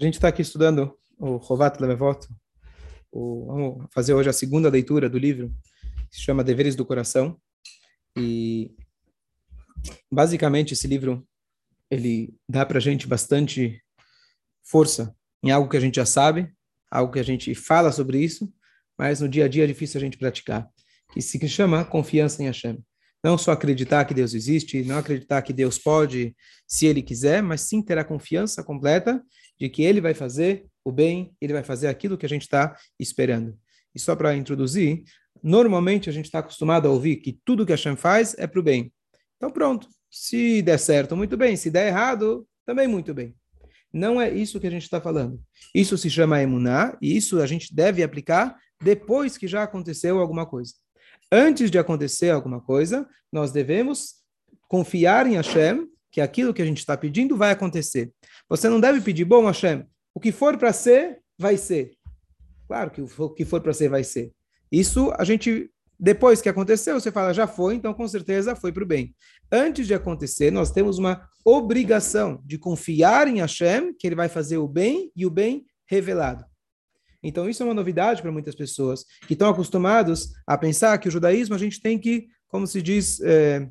A gente está aqui estudando o Rovat Levevot. O, vamos fazer hoje a segunda leitura do livro, que se chama Deveres do Coração. E, basicamente, esse livro ele dá para a gente bastante força em algo que a gente já sabe, algo que a gente fala sobre isso, mas no dia a dia é difícil a gente praticar, que se chama confiança em Hashem. Não só acreditar que Deus existe, não acreditar que Deus pode, se Ele quiser, mas sim ter a confiança completa de que Ele vai fazer o bem, Ele vai fazer aquilo que a gente está esperando. E só para introduzir, normalmente a gente está acostumado a ouvir que tudo que Hashem faz é para o bem. Então pronto, se der certo, muito bem, se der errado, também muito bem. Não é isso que a gente está falando. Isso se chama emuná, e isso a gente deve aplicar depois que já aconteceu alguma coisa. Antes de acontecer alguma coisa, nós devemos confiar em Hashem, que aquilo que a gente está pedindo vai acontecer. Você não deve pedir, bom Hashem, o que for para ser, vai ser. Claro que o que for para ser, vai ser. Isso a gente, depois que aconteceu, você fala, já foi, então com certeza foi para o bem. Antes de acontecer, nós temos uma obrigação de confiar em Hashem, que ele vai fazer o bem e o bem revelado. Então, isso é uma novidade para muitas pessoas que estão acostumados a pensar que o judaísmo a gente tem que, como se diz, é,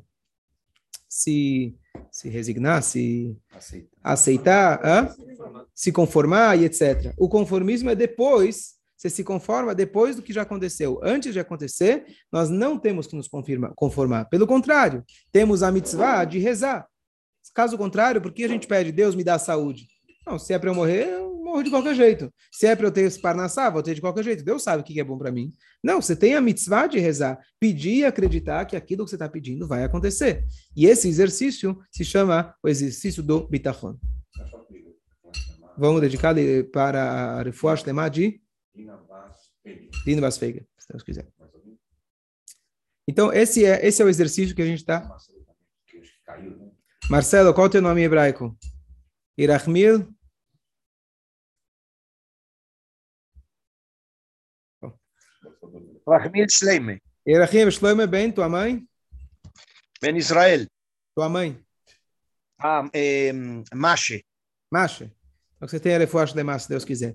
se, se resignar, se aceitar, aceitar se conformar e etc. O conformismo é depois, você se conforma depois do que já aconteceu. Antes de acontecer, nós não temos que nos conformar. Pelo contrário, temos a mitzvah de rezar. Caso contrário, por que a gente pede, Deus me dá saúde? Não, se é para eu morrer, eu morro de qualquer jeito. Se é para eu ter esse parnassá, vou ter de qualquer jeito. Deus sabe o que é bom para mim. Não, você tem a mitzvah de rezar, pedir e acreditar que aquilo que você está pedindo vai acontecer. E esse exercício se chama o exercício do bitachon. Vamos dedicar para a Refuah Shlema de Dino Basfeiga, se Deus quiser. Então, esse é, esse é o exercício que a gente está... Marcelo, qual é o teu nome hebraico? Irachmil Rahmil Shleime. Erachim Shleime Ben, tua mãe? Ben Israel. Tua mãe? Ah, é, Mashe. Mashe. Então você tem a refuacha de Mashe, se Deus quiser.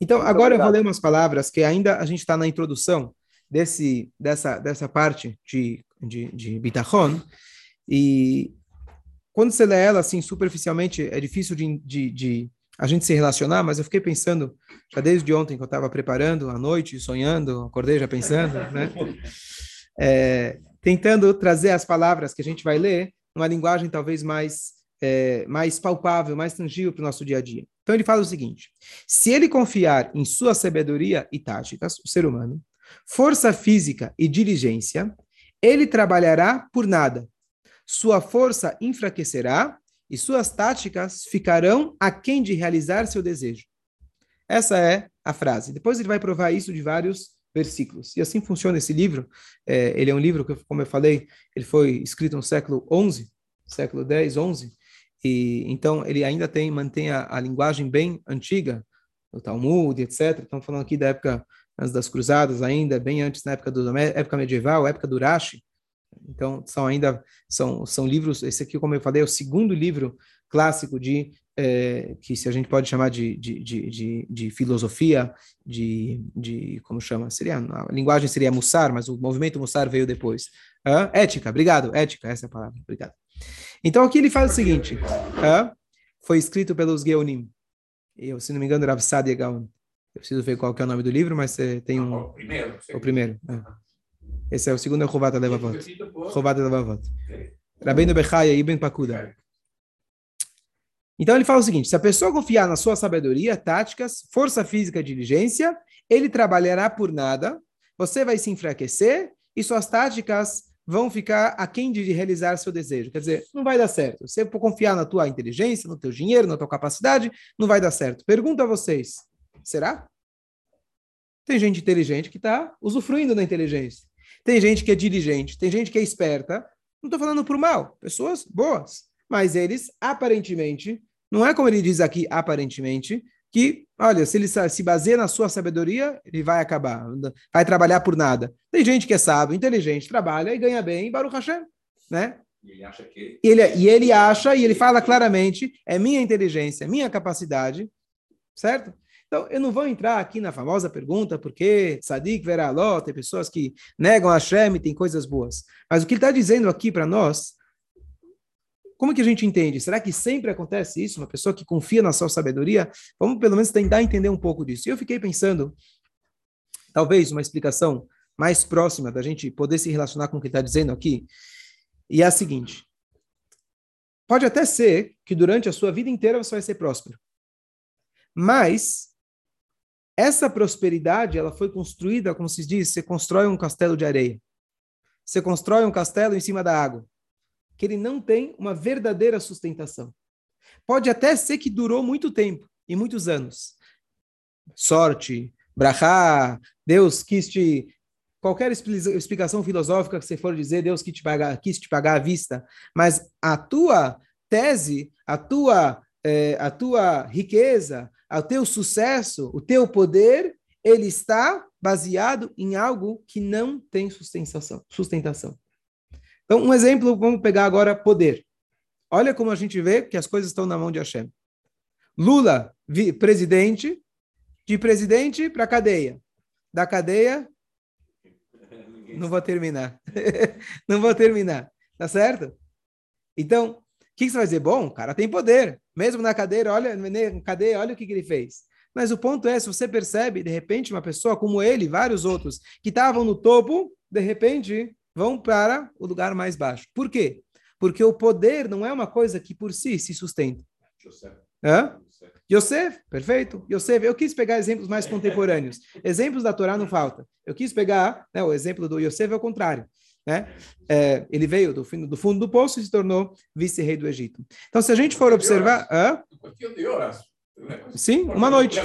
Então, Muito agora obrigado. eu vou ler umas palavras que ainda a gente está na introdução desse, dessa, dessa parte de, de, de Bitachon. E quando você lê ela assim superficialmente, é difícil de, de, de a gente se relacionar, mas eu fiquei pensando, já desde ontem que eu estava preparando à noite, sonhando, acordei já pensando, né? É, tentando trazer as palavras que a gente vai ler numa linguagem talvez mais, é, mais palpável, mais tangível para o nosso dia a dia. Então ele fala o seguinte: se ele confiar em sua sabedoria e táticas, o ser humano, força física e diligência, ele trabalhará por nada. Sua força enfraquecerá e suas táticas ficarão aquém de realizar seu desejo. Essa é a frase. Depois ele vai provar isso de vários versículos. E assim funciona esse livro. É, ele é um livro que, como eu falei, ele foi escrito no século XI, século X, XI. E então ele ainda tem mantém a, a linguagem bem antiga, o Talmud, etc. Estamos falando aqui da época das cruzadas ainda, bem antes da época do época medieval, época do Rashi. Então, são ainda são, são livros. Esse aqui, como eu falei, é o segundo livro clássico de é, que se a gente pode chamar de, de, de, de, de filosofia, de, de como chama? Seria a linguagem seria Mussar, mas o movimento Mussar veio depois. Ética, obrigado. Ética, essa é a palavra. Obrigado. Então aqui ele faz o seguinte: foi escrito pelos Geonim. Eu, se não me engano, era Sadia Gaon. Eu preciso ver qual é o nome do livro, mas tem um. O primeiro. O primeiro. É. Esse é o segundo Chovata Levavot. Chovata Levavot. Rabbeinu Bechaya Ibn Pakuda. Então ele fala o seguinte: se a pessoa confiar na sua sabedoria, táticas, força física e diligência, ele trabalhará por nada, você vai se enfraquecer e suas táticas vão ficar aquém de realizar seu desejo. Quer dizer, não vai dar certo. Se for confiar na tua inteligência, no teu dinheiro, na tua capacidade, não vai dar certo. Pergunto a vocês: será? Tem gente inteligente que está usufruindo da inteligência. Tem gente que é diligente, tem gente que é esperta. Não estou falando por mal, pessoas boas. Mas eles, aparentemente, não é como ele diz aqui, aparentemente, que, olha, se ele se baseia na sua sabedoria, ele vai acabar, vai trabalhar por nada. Tem gente que é sábio, inteligente, trabalha e ganha bem, Baruch Hashem, né? E ele acha que ele, e ele acha, e ele fala claramente, é minha inteligência, minha capacidade, certo? Então, eu não vou entrar aqui na famosa pergunta, porque Sadik Veraló, tem pessoas que negam a Hashem tem coisas boas. Mas o que ele está dizendo aqui para nós, como que a gente entende? Será que sempre acontece isso? Uma pessoa que confia na sua sabedoria? Vamos pelo menos tentar entender um pouco disso. E eu fiquei pensando, talvez uma explicação mais próxima da gente poder se relacionar com o que está dizendo aqui, e é a seguinte: pode até ser que durante a sua vida inteira você vai ser próspero, mas essa prosperidade ela foi construída, como se diz, você constrói um castelo de areia, você constrói um castelo em cima da água, que ele não tem uma verdadeira sustentação. Pode até ser que durou muito tempo e muitos anos. Sorte, brahá, Deus quis te qualquer explicação filosófica que você for dizer, Deus quis te pagar, quis te pagar à vista, mas a tua tese, a tua, é, a tua riqueza, o teu sucesso, o teu poder, ele está baseado em algo que não tem sustentação. sustentação. Então, um exemplo, vamos pegar agora poder. Olha como a gente vê que as coisas estão na mão de Hashem. Lula, presidente, de presidente para cadeia. Da cadeia não vou terminar. não vou terminar. Tá certo? Então, o que, você vai dizer? Bom, o cara tem poder. Mesmo na cadeira, olha, na cadeia, olha o que, que ele fez. Mas o ponto é, se você percebe, de repente, uma pessoa como ele, vários outros, que estavam no topo, de repente, vão para o lugar mais baixo. Por quê? Porque o poder não é uma coisa que por si se sustenta. Hã? Yosef, perfeito. Yosef, eu quis pegar exemplos mais contemporâneos. Exemplos da Torá não falta. Eu quis pegar né, o exemplo do Yosef é o contrário. Né? É, ele veio do, fundo, do fundo do poço e se tornou vice-rei do Egito. Então, se a gente for observar... Hã? Sim, uma noite.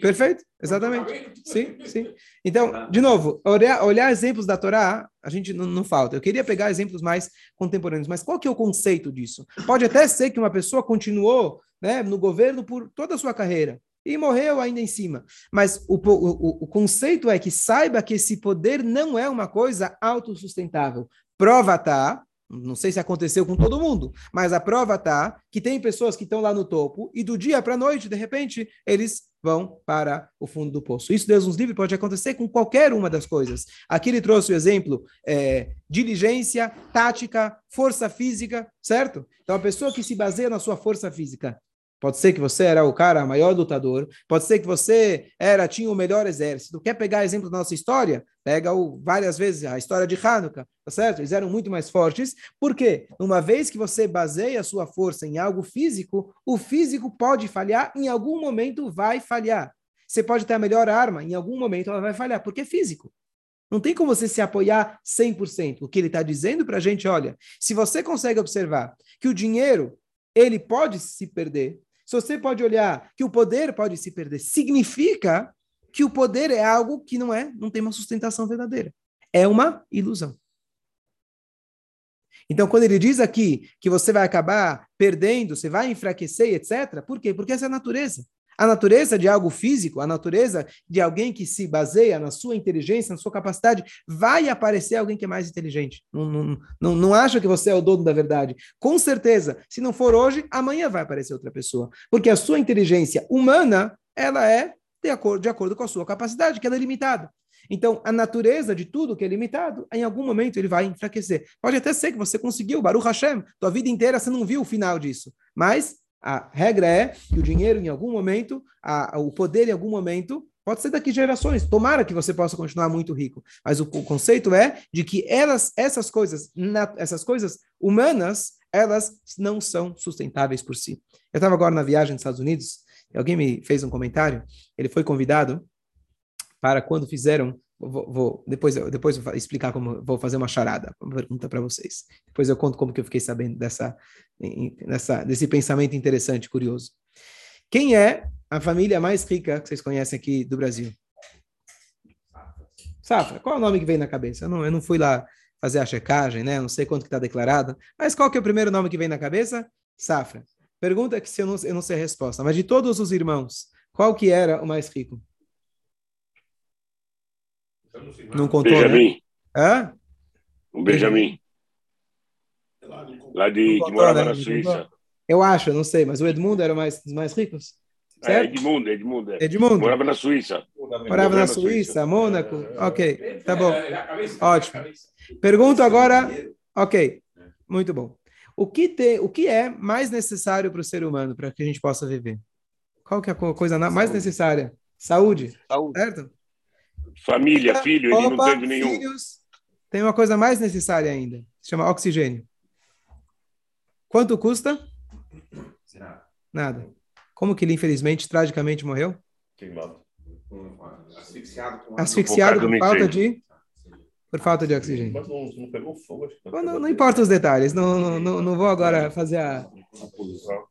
Perfeito, exatamente. Sim, sim. Então, de novo, olhar, olhar exemplos da Torá, a gente não, não, falta. Eu queria pegar exemplos mais contemporâneos, mas qual que é o conceito disso? Pode até ser que uma pessoa continuou né, no governo por toda a sua carreira e morreu ainda em cima. Mas o, o, o conceito é que saiba que esse poder não é uma coisa autossustentável. Prova tá, não sei se aconteceu com todo mundo, mas a prova tá que tem pessoas que estão lá no topo e do dia para a noite, de repente, eles vão para o fundo do poço. Isso, Deus nos livre, pode acontecer com qualquer uma das coisas. Aqui ele trouxe o exemplo é, diligência, tática, força física, certo? Então, a pessoa que se baseia na sua força física Pode ser que você era o cara maior lutador, pode ser que você era tinha o melhor exército. Quer pegar exemplo da nossa história? Pega o, várias vezes a história de Hanukkah, tá certo? Eles eram muito mais fortes. Por quê? Uma vez que você baseia a sua força em algo físico, o físico pode falhar, em algum momento vai falhar. Você pode ter a melhor arma, em algum momento ela vai falhar, porque é físico. Não tem como você se apoiar 100%. O que ele está dizendo para a gente, olha, se você consegue observar que o dinheiro ele pode se perder, se você pode olhar que o poder pode se perder, significa que o poder é algo que não é, não tem uma sustentação verdadeira. É uma ilusão. Então, quando ele diz aqui que você vai acabar perdendo, você vai enfraquecer, etc., por quê? Porque essa é a natureza. A natureza de algo físico, a natureza de alguém que se baseia na sua inteligência, na sua capacidade, vai aparecer alguém que é mais inteligente. Não, não, não, não acha que você é o dono da verdade. Com certeza, se não for hoje, amanhã vai aparecer outra pessoa. Porque a sua inteligência humana, ela é de acordo, de acordo com a sua capacidade, que ela é limitada. Então, a natureza de tudo que é limitado, em algum momento ele vai enfraquecer. Pode até ser que você conseguiu, Baruch Hashem, tua vida inteira você não viu o final disso. Mas a regra é que o dinheiro, em algum momento, a, o poder, em algum momento, pode ser daqui gerações. Tomara que você possa continuar muito rico. Mas o, o conceito é de que elas, essas coisas, na, essas coisas humanas, elas não são sustentáveis por si. Eu estava agora na viagem nos Estados Unidos, alguém me fez um comentário. Ele foi convidado para quando fizeram Vou, vou, depois, eu, depois vou explicar como vou fazer uma charada, uma pergunta para vocês. Depois eu conto como que eu fiquei sabendo dessa, dessa, desse pensamento interessante, curioso. Quem é a família mais rica que vocês conhecem aqui do Brasil? Safra. Qual é o nome que vem na cabeça? Eu não, eu não fui lá fazer a checagem, né? Não sei quanto que está declarado. Mas qual que é o primeiro nome que vem na cabeça? Safra. Pergunta que se eu não, eu não sei a resposta. Mas de todos os irmãos, qual que era o mais rico? Não contou, Benjamin. Né? Hã? O Benjamin. Lá de, Não que contou, morava né? na Suíça. contou? Eu acho, eu não sei, mas o Edmundo era mais, dos mais ricos. É, Certo? Edmundo, Edmundo. é. Edmundo. Morava na Suíça. Morava na na Suíça, Suíça. Mônaco. Ok, tá bom. Ótimo. Pergunto agora. Ok, muito bom. O que, tem, o que é mais necessário para o ser humano para que a gente possa viver? Qual que é a co- coisa mais necessária? Saúde, Saúde. certo? Família, filho, ele não Roupa, teve nenhum. filhos. Tem uma coisa mais necessária ainda. Se chama oxigênio. Quanto custa? Nada. Como que ele, infelizmente, tragicamente morreu? Asfixiado com Asfixiado por falta de... Por falta de oxigênio. Mas não, não pegou fogo, acho que Bom, Não, não importa os detalhes, não, não, não, não vou agora fazer a.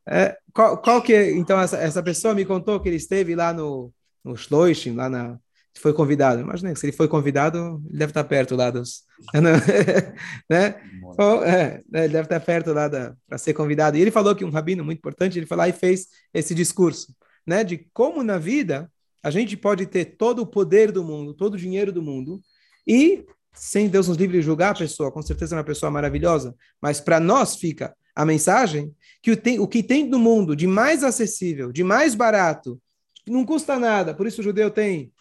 É, qual, qual que é- então essa, essa pessoa me contou que ele esteve lá no no Schloissing, lá na foi convidado. Imagina, se ele foi convidado, ele deve estar perto lá dos, né? Ou, é, né, ele deve estar perto lá para ser convidado. E ele falou que um rabino muito importante, ele foi lá e fez esse discurso, né, de como na vida a gente pode ter todo o poder do mundo, todo o dinheiro do mundo e sem Deus nos livre de julgar a pessoa, com certeza é uma pessoa maravilhosa, mas para nós fica a mensagem que o, tem, o que tem no mundo de mais acessível, de mais barato, não custa nada, por isso o judeu tem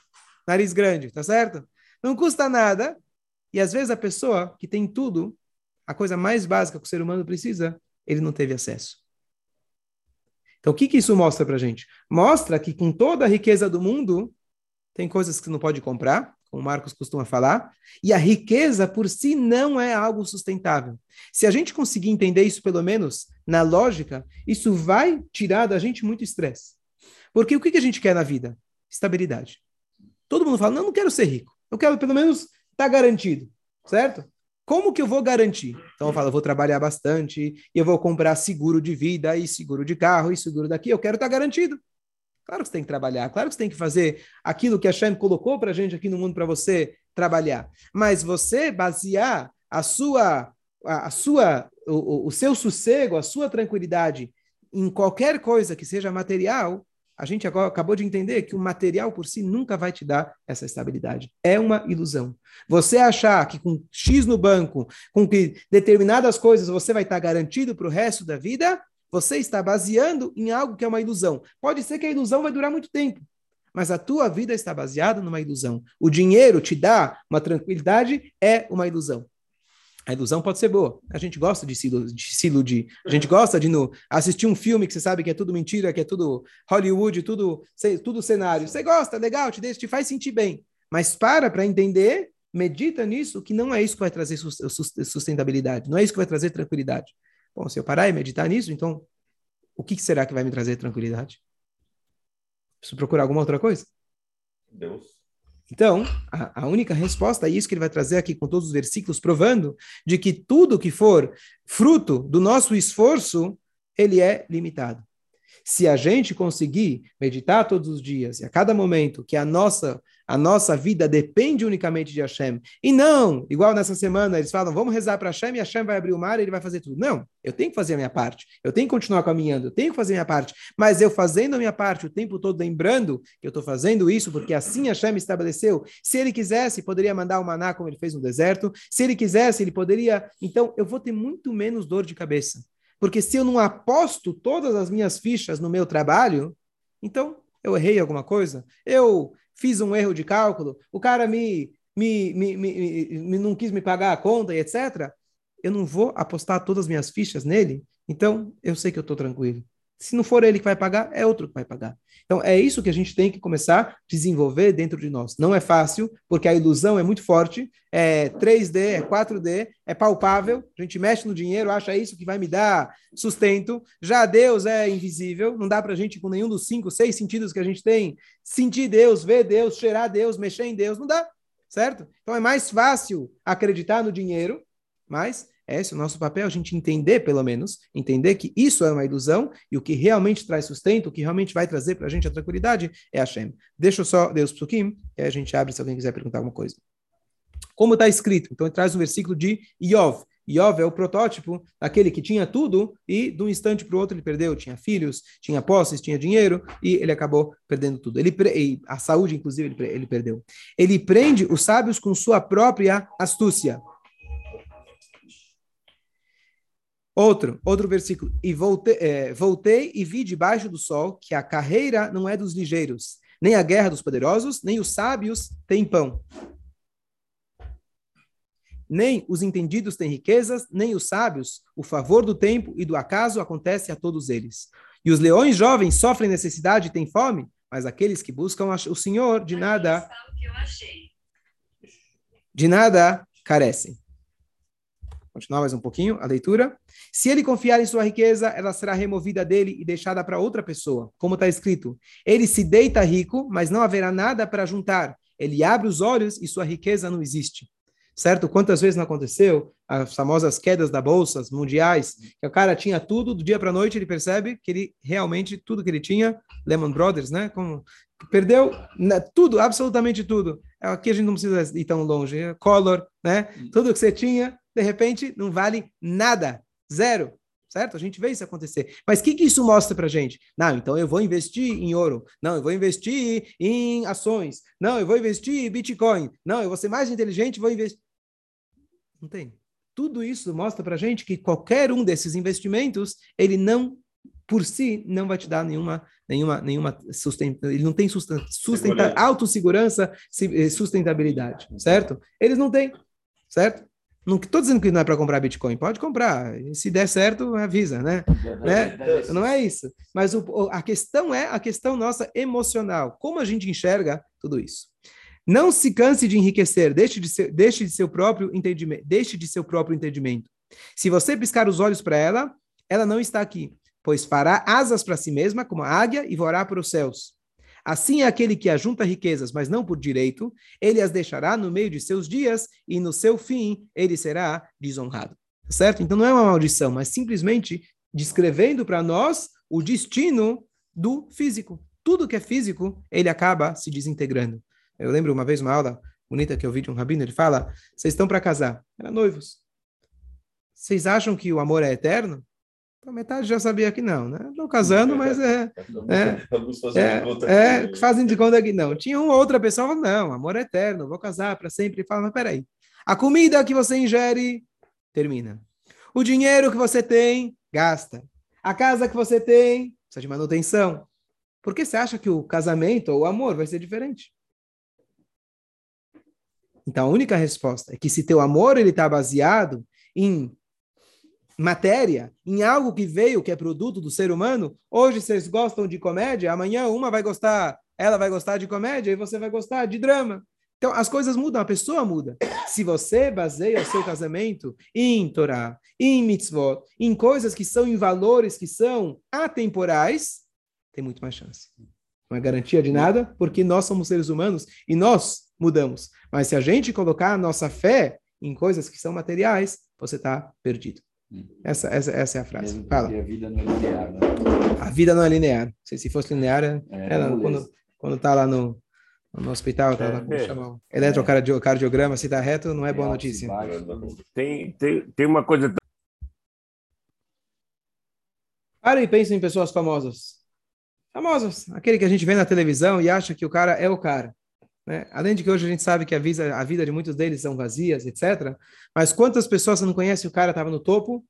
nariz grande, tá certo? Não custa nada, e às vezes a pessoa que tem tudo, a coisa mais básica que o ser humano precisa, ele não teve acesso. Então, o que, que isso mostra para gente? Mostra que com toda a riqueza do mundo, tem coisas que não pode comprar, como Marcos costuma falar, e a riqueza por si não é algo sustentável. Se a gente conseguir entender isso, pelo menos na lógica, isso vai tirar da gente muito estresse. Porque o que, que a gente quer na vida? Estabilidade. Todo mundo fala, não, não quero ser rico. Eu quero pelo menos estar tá garantido, certo? Como que eu vou garantir? Então eu falo, eu vou trabalhar bastante, eu vou comprar seguro de vida, e seguro de carro, e seguro daqui, eu quero estar tá garantido. Claro que você tem que trabalhar, claro que você tem que fazer aquilo que a Shem colocou para a gente aqui no mundo para você trabalhar. Mas você basear a sua, a, a sua, o, o seu sossego, a sua tranquilidade em qualquer coisa que seja material, a gente agora acabou de entender que o material por si nunca vai te dar essa estabilidade. É uma ilusão. Você achar que com X no banco, com que determinadas coisas você vai estar garantido para o resto da vida, você está baseando em algo que é uma ilusão. Pode ser que a ilusão vai durar muito tempo, mas a tua vida está baseada numa ilusão. O dinheiro te dá uma tranquilidade, é uma ilusão. A ilusão pode ser boa. A gente gosta de se, iludir. A gente gosta de no, assistir um filme que você sabe que é tudo mentira, que é tudo Hollywood, tudo, tudo cenário. Você gosta, legal, te, deixa, te faz sentir bem. Mas para para entender, medita nisso, que não é isso que vai trazer sustentabilidade, não é isso que vai trazer tranquilidade. Bom, se eu parar e meditar nisso, então, o que será que vai me trazer tranquilidade? Preciso procurar alguma outra coisa? Deus. Então, a, a, única resposta é isso que ele vai trazer aqui com todos os versículos, provando de que tudo que for fruto do nosso esforço, ele é limitado. Se a gente conseguir meditar todos os dias e a cada momento que a nossa a nossa vida depende unicamente de Hashem, e não, igual nessa semana eles falam, vamos rezar para Hashem e Hashem vai abrir o mar e ele vai fazer tudo. Não, eu tenho que fazer a minha parte, eu tenho que continuar caminhando, eu tenho que fazer a minha parte, mas eu fazendo a minha parte o tempo todo lembrando que eu estou fazendo isso porque assim Hashem estabeleceu. Se ele quisesse, poderia mandar o maná como ele fez no deserto, se ele quisesse, ele poderia. Então eu vou ter muito menos dor de cabeça. Porque se eu não aposto todas as minhas fichas no meu trabalho, então eu errei alguma coisa, eu fiz um erro de cálculo, o cara me, me, me, me, me não quis me pagar a conta e etc. Eu não vou apostar todas as minhas fichas nele, então eu sei que eu estou tranquilo. Se não for ele que vai pagar, é outro que vai pagar. Então é isso que a gente tem que começar a desenvolver dentro de nós. Não é fácil, porque a ilusão é muito forte, é 3D, é 4D, é palpável, a gente mexe no dinheiro, acha isso que vai me dar sustento. Já Deus é invisível, não dá para a gente, com nenhum dos cinco, seis sentidos que a gente tem, sentir Deus, ver Deus, cheirar Deus, mexer em Deus, não dá, certo? Então é mais fácil acreditar no dinheiro, mas é esse o nosso papel, a gente entender, pelo menos, entender que isso é uma ilusão e o que realmente traz sustento, o que realmente vai trazer para a gente a tranquilidade é Hashem. Deixa eu só Deus psukim, e a gente abre se alguém quiser perguntar alguma coisa. Como está escrito? Então ele traz o um versículo de Iov. Iov é o protótipo daquele que tinha tudo e de um instante para o outro ele perdeu. Tinha filhos, tinha posses, tinha dinheiro e ele acabou perdendo tudo. Ele a saúde, inclusive, ele, ele perdeu. Ele prende os sábios com sua própria astúcia. Outro, outro versículo. E voltei, é, voltei e vi debaixo do sol que a carreira não é dos ligeiros, nem a guerra dos poderosos, nem os sábios têm pão. Nem os entendidos têm riquezas, nem os sábios. O favor do tempo e do acaso acontece a todos eles. E os leões jovens sofrem necessidade e têm fome, mas aqueles que buscam o Senhor de nada de nada carecem. Continuar mais um pouquinho a leitura. Se ele confiar em sua riqueza, ela será removida dele e deixada para outra pessoa. Como está escrito: Ele se deita rico, mas não haverá nada para juntar. Ele abre os olhos e sua riqueza não existe. Certo? Quantas vezes não aconteceu? As famosas quedas da bolsa mundiais, que o cara tinha tudo, do dia para a noite ele percebe que ele realmente, tudo que ele tinha, Lehman Brothers, né? Como, perdeu né, tudo, absolutamente tudo. Aqui a gente não precisa ir tão longe. Color, né? Tudo que você tinha, de repente, não vale nada. Zero. Certo? A gente vê isso acontecer. Mas o que, que isso mostra para gente? Não, então eu vou investir em ouro. Não, eu vou investir em ações. Não, eu vou investir em Bitcoin. Não, eu vou ser mais inteligente vou investir. Não tem. Tudo isso mostra para gente que qualquer um desses investimentos, ele não, por si, não vai te dar nenhuma, nenhuma, nenhuma sustentabilidade. Ele não tem sustenta, sustenta, autossegurança, eh, sustentabilidade, certo? Eles não têm, certo? Não estou dizendo que não é para comprar Bitcoin, pode comprar. Se der certo, avisa, né? né? Não é isso. Mas o, a questão é a questão nossa emocional. Como a gente enxerga tudo isso? Não se canse de enriquecer, deixe de, ser, deixe de seu próprio entendimento, deixe de seu próprio entendimento. Se você piscar os olhos para ela, ela não está aqui, pois fará asas para si mesma como a águia e voará para os céus. Assim é aquele que ajunta riquezas, mas não por direito, ele as deixará no meio de seus dias e no seu fim ele será desonrado. Certo? Então não é uma maldição, mas simplesmente descrevendo para nós o destino do físico. Tudo que é físico, ele acaba se desintegrando. Eu lembro uma vez uma aula bonita que eu vi de um rabino, ele fala: "Vocês estão para casar, eram noivos. Vocês acham que o amor é eterno? A metade já sabia que não, né? Estão casando, mas é. É, é, é, fazem de conta que não. Tinha uma outra pessoa falou: não, amor é eterno, vou casar para sempre. E fala, mas peraí. A comida que você ingere, termina. O dinheiro que você tem, gasta. A casa que você tem, precisa de manutenção. Por que você acha que o casamento ou o amor vai ser diferente? Então, a única resposta é que se teu amor ele está baseado em matéria, em algo que veio, que é produto do ser humano, hoje vocês gostam de comédia, amanhã uma vai gostar, ela vai gostar de comédia e você vai gostar de drama. Então, as coisas mudam, a pessoa muda. Se você baseia o seu casamento em Torá, em mitzvot, em coisas que são em valores que são atemporais, tem muito mais chance. Não é garantia de nada, porque nós somos seres humanos e nós mudamos. Mas se a gente colocar a nossa fé em coisas que são materiais, você está perdido. Essa, essa, essa é a frase. Mesmo Fala. A vida não é linear, né? A vida não é linear. Se, se fosse linear, é, É, ela, quando, quando tá lá no, no hospital, tá lá, como É. chama? Eletrocardiograma, se tá reto, não é boa e notícia. baixos. Tem, tem, tem uma coisa. Para e pensa em pessoas famosas. Famosas. Aquele que a gente vê na televisão e acha que o cara é o cara. Né? Além de que hoje a gente sabe que a vida, a vida de muitos deles são vazias, etc. Mas quantas pessoas você não conhece? O cara estava no topo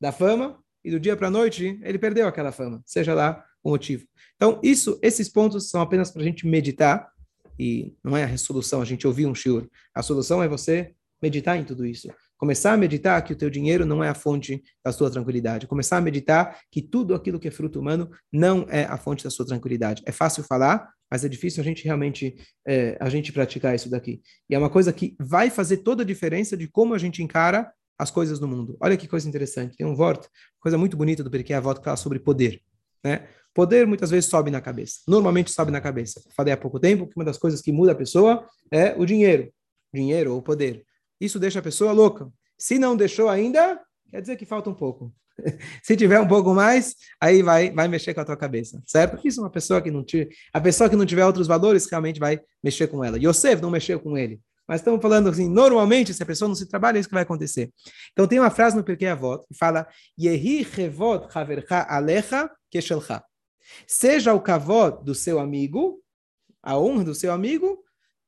da fama e do dia para a noite ele perdeu aquela fama, seja lá o motivo. Então, isso, esses pontos são apenas para a gente meditar e não é a solução a gente ouvir um shiur. A solução é você meditar em tudo isso. Começar a meditar que o teu dinheiro não é a fonte da sua tranquilidade. Começar a meditar que tudo aquilo que é fruto humano não é a fonte da sua tranquilidade. É fácil falar, mas é difícil a gente realmente é, a gente praticar isso daqui. E é uma coisa que vai fazer toda a diferença de como a gente encara as coisas no mundo. Olha que coisa interessante. Tem um voto, coisa muito bonita do Periquê Avot que fala sobre poder. Né? Poder muitas vezes sobe na cabeça. Normalmente sobe na cabeça. Falei há pouco tempo que uma das coisas que muda a pessoa é o dinheiro. Dinheiro ou poder. Isso deixa a pessoa louca. Se não deixou ainda, quer dizer que falta um pouco. Se tiver um pouco mais, aí vai, vai mexer com a tua cabeça, certo? Isso é uma pessoa que não tiver, a pessoa que não tiver outros valores realmente vai mexer com ela. Yosef não mexeu com ele. Mas estamos falando assim, normalmente, se a pessoa não se trabalha, é isso que vai acontecer. Então tem uma frase no Pirkei que fala: Yehi chevod havercha alecha keshelcha. Seja o kavod do seu amigo, a honra do seu amigo,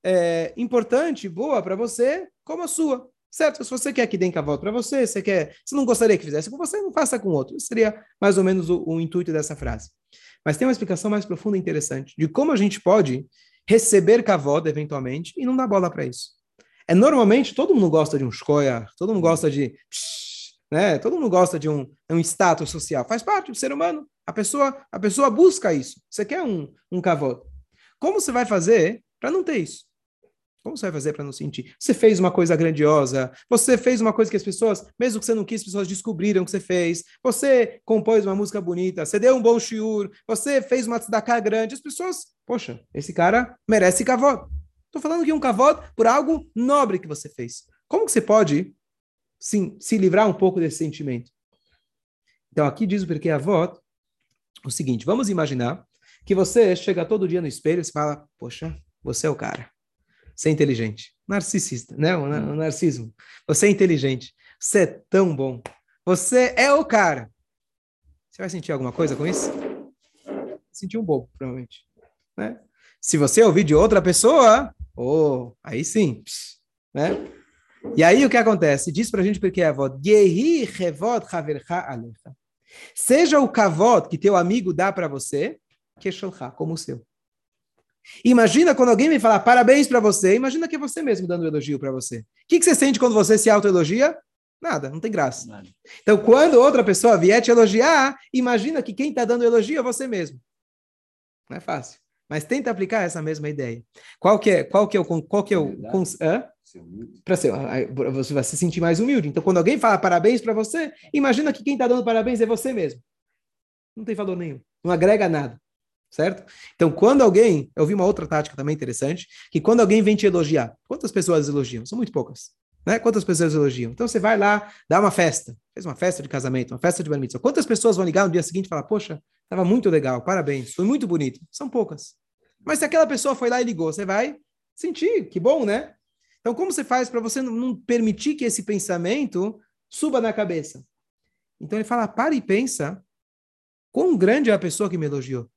é importante, boa para você, como a sua. Certo? Se você quer que dê cavalo para você, você quer, se não gostaria que fizesse com você, não faça com outro. Seria mais ou menos o, o intuito dessa frase. Mas tem uma explicação mais profunda e interessante de como a gente pode receber cavalo eventualmente e não dar bola para isso. É normalmente todo mundo gosta de um escoia, todo mundo gosta de psh, né? Todo mundo gosta de um, um status social. Faz parte do ser humano. A pessoa, a pessoa busca isso. Você quer um, um cavalo. Como você vai fazer para não ter isso? Como você vai fazer para não sentir? Você fez uma coisa grandiosa, você fez uma coisa que as pessoas, mesmo que você não quis, as pessoas descobriram que você fez. Você compôs uma música bonita, você deu um bom shiur, você fez uma tzedakah grande. As pessoas, poxa, esse cara merece kavod. Estou falando que um kavod por algo nobre que você fez. Como que você pode sim, se livrar um pouco desse sentimento? Então aqui diz o porquê avó o seguinte, vamos imaginar que você chega todo dia no espelho e fala, poxa, você é o cara. Você é inteligente. Narcisista, né? O, o narcismo. Você é inteligente. Você é tão bom. Você é o cara. Você vai sentir alguma coisa com isso? Sentir um bobo, provavelmente. Né? Se você ouvir de outra pessoa, oh, aí sim. Né? E aí o que acontece? Diz pra gente porque é a voz. Seja o kavod que teu amigo dá para você, que como o seu. Imagina quando alguém me falar parabéns para você, imagina que é você mesmo dando um elogio para você. O que, que você sente quando você se autoelogia? Nada, não tem graça. Nada. Então, quando outra pessoa vier te elogiar, imagina que quem está dando elogio é você mesmo. Não é fácil. Mas tenta aplicar essa mesma ideia. Qual que é, qual que é o, qual que é o, para ser, você vai se sentir mais humilde. Então, quando alguém fala parabéns para você, imagina que quem está dando parabéns é você mesmo. Não tem valor nenhum. Não agrega nada certo? Então, quando alguém, eu vi uma outra tática também interessante, que quando alguém vem te elogiar, quantas pessoas elogiam? São muito poucas, né? Quantas pessoas elogiam? Então, você vai lá, dá uma festa, fez uma festa de casamento, uma festa de bar mitzvah. Quantas pessoas vão ligar no dia seguinte e falar, poxa, estava muito legal, parabéns, foi muito bonito? São poucas. Mas se aquela pessoa foi lá e ligou, você vai sentir, que bom, né? Então, como você faz para você não permitir que esse pensamento suba na cabeça? Então, ele fala, para e pensa, quão grande é a pessoa que me elogiou.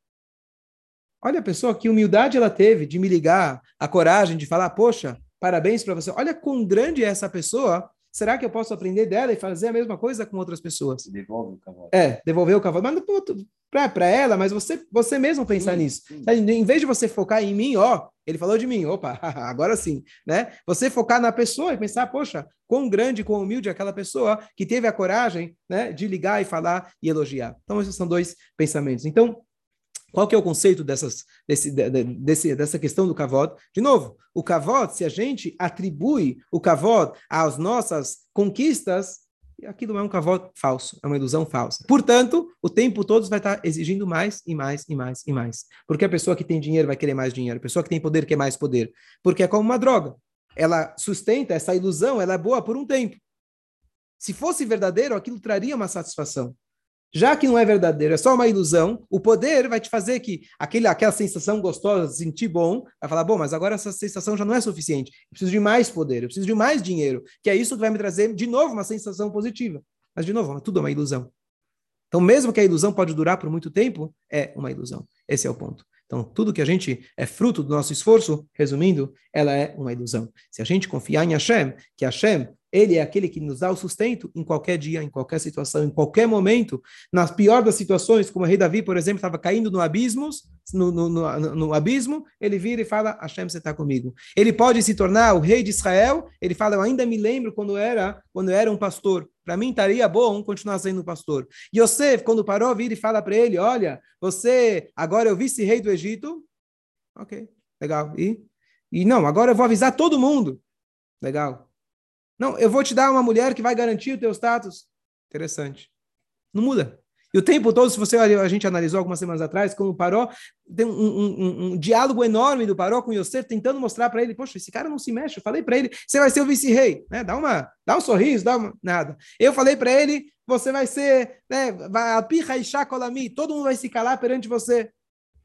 Olha a pessoa, que humildade ela teve de me ligar, a coragem de falar, poxa, parabéns para você. Olha quão grande é essa pessoa. Será que eu posso aprender dela e fazer a mesma coisa com outras pessoas? Devolve o cavalo. É, devolver o cavalo. Mas para ela, mas você, você mesmo pensar sim, nisso. Sim. Em vez de você focar em mim, ó, ele falou de mim, opa, agora sim, né? Você focar na pessoa e pensar, poxa, quão grande, quão humilde é aquela pessoa que teve a coragem, né, de ligar e falar e elogiar. Então, esses são dois pensamentos. Então, qual que é o conceito dessas, desse, desse, dessa questão do kavod? De novo, o kavod, se a gente atribui o kavod às nossas conquistas, aquilo é um kavod falso, é uma ilusão falsa. Portanto, o tempo todo vai estar exigindo mais e mais e mais e mais. Porque a pessoa que tem dinheiro vai querer mais dinheiro, a pessoa que tem poder quer mais poder. Porque é como uma droga. Ela sustenta essa ilusão, ela é boa por um tempo. Se fosse verdadeiro, aquilo traria uma satisfação. Já que não é verdadeiro, é só uma ilusão, o poder vai te fazer que aquele, aquela sensação gostosa, sentir bom, vai falar, bom, mas agora essa sensação já não é suficiente. Eu preciso de mais poder, eu preciso de mais dinheiro, que é isso que vai me trazer de novo uma sensação positiva. Mas, de novo, tudo é uma ilusão. Então, mesmo que a ilusão pode durar por muito tempo, é uma ilusão. Esse é o ponto. Então, tudo que a gente é fruto do nosso esforço, resumindo, ela é uma ilusão. Se a gente confiar em Hashem, que Hashem ele é aquele que nos dá o sustento em qualquer dia, em qualquer situação, em qualquer momento. Nas piores das situações, como o rei Davi, por exemplo, estava caindo no abismo, no, no, no, no, abismo, ele vira e fala, Hashem, você está comigo. Ele pode se tornar o rei de Israel, ele fala, eu ainda me lembro quando era, quando era um pastor. Para mim estaria bom continuar sendo um pastor. Yosef, quando parou, vira e fala para ele, olha, você agora o vice-rei do Egito. Ok, legal. E, e não, agora eu vou avisar todo mundo. Legal. Não, eu vou te dar uma mulher que vai garantir o teu status. Interessante. Não muda. E o tempo todo, se você a gente analisou algumas semanas atrás, como o Paró, tem um, um, um, um, diálogo enorme do Paró com o Yosef, tentando mostrar para ele, poxa, esse cara não se mexe. Eu falei para ele, você vai ser o vice-rei, né? Dá uma, dá um sorriso, dá uma, nada. Eu falei para ele, você vai ser, né? Vai e todo mundo vai se calar perante você.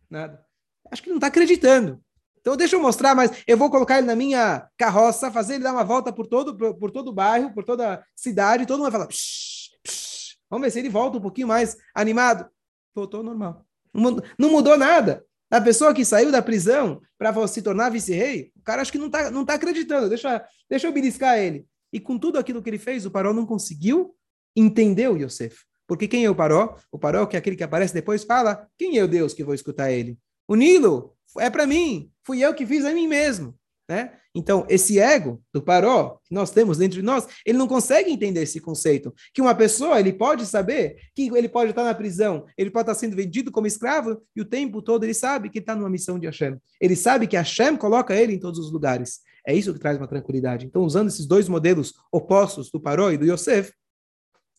Nada. Acho que não está acreditando. Então deixa eu mostrar, mas eu vou colocar ele na minha carroça, fazer ele dar uma volta por todo, por, por todo o bairro, por toda a cidade, todo mundo vai falar, psh, psh. vamos ver se ele volta um pouquinho mais animado. Voltou normal. Não, não mudou nada. A pessoa que saiu da prisão para se tornar vice-rei, o cara acho que não está não tá acreditando. Deixa, deixa eu beliscar ele. E com tudo aquilo que ele fez, o Paró não conseguiu entender o Yosef. Porque quem é o Paró? O Paró, que é aquele que aparece depois, fala: quem é o Deus que vou escutar ele? O Nilo é para mim, fui eu que fiz a mim mesmo. Né? Então, esse ego do paró que nós temos dentro de nós, ele não consegue entender esse conceito. Que uma pessoa, ele pode saber que ele pode estar na prisão, ele pode estar sendo vendido como escravo, e o tempo todo ele sabe que está numa missão de Hashem. Ele sabe que Hashem coloca ele em todos os lugares. É isso que traz uma tranquilidade. Então, usando esses dois modelos opostos do paró e do Yosef,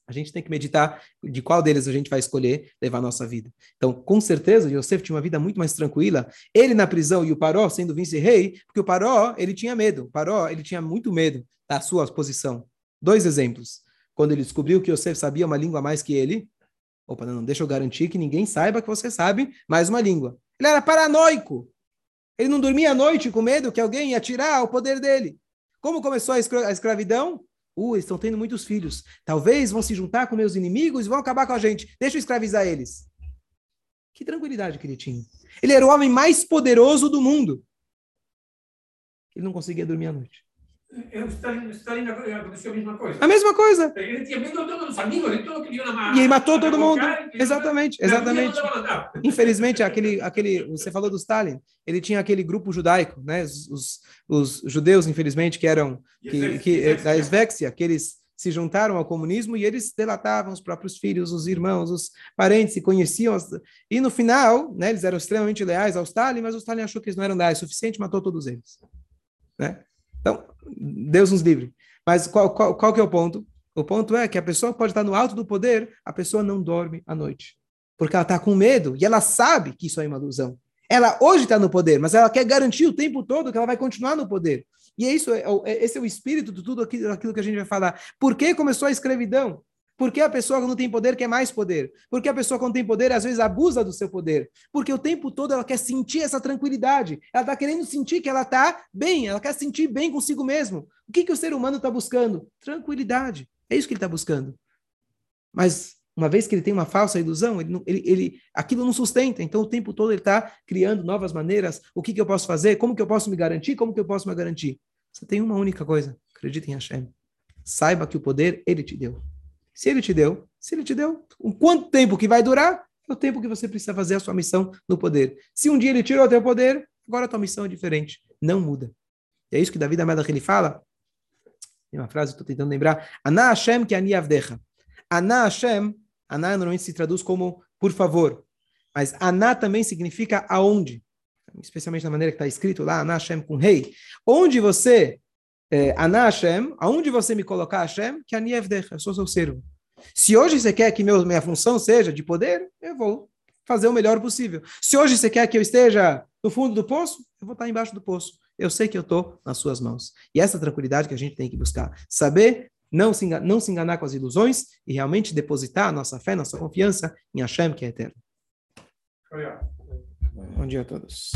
a gente tem que meditar de qual deles a gente vai escolher levar a nossa vida. Então, com certeza, Yosef tinha uma vida muito mais tranquila. Ele na prisão e o Paró sendo vice-rei, porque o Paró, ele tinha medo. O Paró, ele tinha muito medo da sua posição. Dois exemplos. Quando ele descobriu que Yosef sabia uma língua a mais que ele, opa, não, deixa eu garantir que ninguém saiba que você sabe mais uma língua. Ele era paranoico. Ele não dormia à noite com medo que alguém ia tirar o poder dele. Como começou a escravidão? Uh, eles estão tendo muitos filhos. Talvez vão se juntar com meus inimigos e vão acabar com a gente. Deixa eu escravizar eles. Que tranquilidade que ele tinha. Ele era o homem mais poderoso do mundo. Ele não conseguia dormir à noite. Eu, Stalin, Stalin aconteceu a mesma coisa. A mesma coisa. Ele tinha medo de todos os amigos, ele todo queria na E ele matou todo mundo. Exatamente, exatamente. Infelizmente, aquele, aquele, você falou do Stalin, ele tinha aquele grupo judaico, né? Os, os, os judeus, infelizmente, que eram que, que, da Esvexia, que eles se juntaram ao comunismo e eles delatavam os próprios filhos, os irmãos, os parentes, se conheciam. E no final, né, eles eram extremamente leais ao Stalin, mas o Stalin achou que eles não eram leais o suficiente, matou todos eles. Né? Então, Deus nos livre. Mas qual, qual, qual que é o ponto? O ponto é que a pessoa pode estar no alto do poder, a pessoa não dorme à noite. Porque ela está com medo e ela sabe que isso é uma ilusão. Ela hoje está no poder, mas ela quer garantir o tempo todo que ela vai continuar no poder. E é isso, é, é, esse é o espírito de tudo aquilo, aquilo que a gente vai falar. Por que começou a escravidão? Porque a pessoa que não tem poder quer mais poder. Porque a pessoa que não tem poder, às vezes, abusa do seu poder. Porque o tempo todo ela quer sentir essa tranquilidade. Ela está querendo sentir que ela está bem, ela quer sentir bem consigo mesmo. O que, que o ser humano está buscando? Tranquilidade. É isso que ele está buscando. Mas, uma vez que ele tem uma falsa ilusão, ele, ele, ele aquilo não sustenta. Então, o tempo todo ele está criando novas maneiras. O que, que eu posso fazer? Como que eu posso me garantir? Como que eu posso me garantir? Você tem uma única coisa. Acredite em Hashem. Saiba que o poder ele te deu. Se ele te deu, se ele te deu, o quanto tempo que vai durar? É o tempo que você precisa fazer a sua missão no poder. Se um dia ele tirou o teu poder, agora a tua missão é diferente. Não muda. E é isso que Davi da Melach ele fala. Tem uma frase que estou tentando lembrar. Ana Hashem que ani avdecha. Ana Hashem, Ana normalmente se traduz como por favor. Mas Ana também significa aonde. Especialmente na maneira que está escrito lá, Ana Hashem com rei. Onde você é, Ana Hashem, aonde você me colocar Hashem, que Ani Evdecha, eu sou seu servo. Se hoje você quer que meu, minha função seja de poder, eu vou fazer o melhor possível. Se hoje você quer que eu esteja no fundo do poço, eu vou estar embaixo do poço. Eu sei que eu estou nas suas mãos. E essa tranquilidade que a gente tem que buscar. Saber não se, enganar, não se enganar com as ilusões e realmente depositar a nossa fé, nossa confiança em Hashem, que é eterno. Bom dia a todos.